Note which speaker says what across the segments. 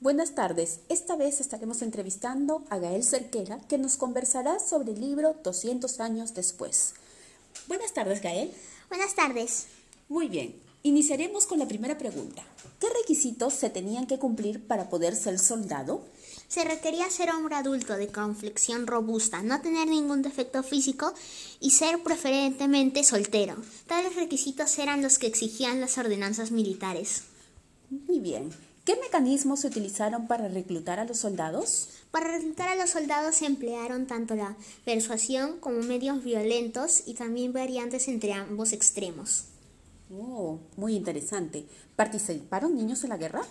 Speaker 1: Buenas tardes. Esta vez estaremos entrevistando a Gael Cerquera, que nos conversará sobre el libro 200 años después. Buenas tardes, Gael.
Speaker 2: Buenas tardes.
Speaker 1: Muy bien. Iniciaremos con la primera pregunta. ¿Qué requisitos se tenían que cumplir para poder ser soldado?
Speaker 2: Se requería ser hombre adulto de complexión robusta, no tener ningún defecto físico y ser preferentemente soltero. Tales requisitos eran los que exigían las ordenanzas militares.
Speaker 1: Muy bien. ¿Qué mecanismos se utilizaron para reclutar a los soldados?
Speaker 2: Para reclutar a los soldados se emplearon tanto la persuasión como medios violentos y también variantes entre ambos extremos.
Speaker 1: Oh, muy interesante. ¿Participaron niños en la guerra?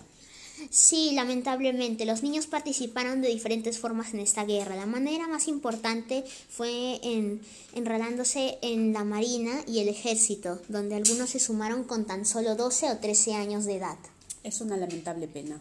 Speaker 2: Sí, lamentablemente, los niños participaron de diferentes formas en esta guerra. La manera más importante fue en, enredándose en la marina y el ejército, donde algunos se sumaron con tan solo 12 o 13 años de edad.
Speaker 1: Es una lamentable pena.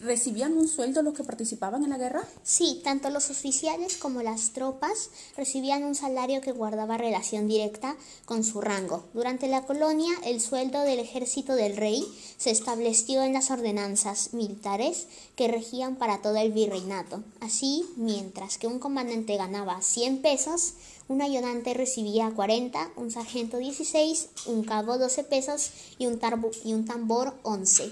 Speaker 1: ¿Recibían un sueldo los que participaban en la guerra?
Speaker 2: Sí, tanto los oficiales como las tropas recibían un salario que guardaba relación directa con su rango. Durante la colonia, el sueldo del ejército del rey se estableció en las ordenanzas militares que regían para todo el virreinato. Así, mientras que un comandante ganaba 100 pesos, un ayudante recibía 40, un sargento 16, un cabo 12 pesos y un, y un tambor 11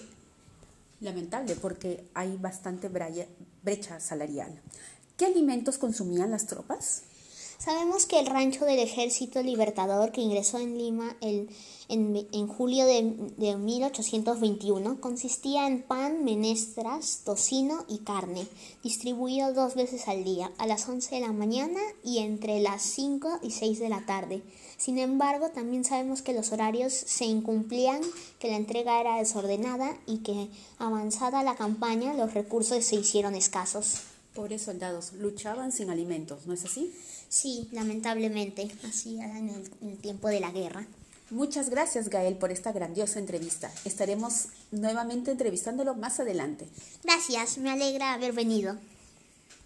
Speaker 1: lamentable porque hay bastante brecha salarial. ¿Qué alimentos consumían las tropas?
Speaker 2: Sabemos que el rancho del Ejército Libertador que ingresó en Lima el, en, julio de, de 1821 consistía en pan, menestras, tocino y carne, distribuido dos veces al día, a las 11 de la mañana y entre las 5 y 6 de la tarde. Sin embargo, también sabemos que los horarios se incumplían, que la entrega era desordenada y que, avanzada la campaña, los recursos se hicieron escasos.
Speaker 1: Pobres soldados, luchaban sin alimentos, ¿no es así?
Speaker 2: Sí, lamentablemente, así en el, en el tiempo de la guerra.
Speaker 1: Muchas gracias, Gael, por esta grandiosa entrevista. Estaremos nuevamente entrevistándolo más adelante.
Speaker 2: Gracias, me alegra haber venido.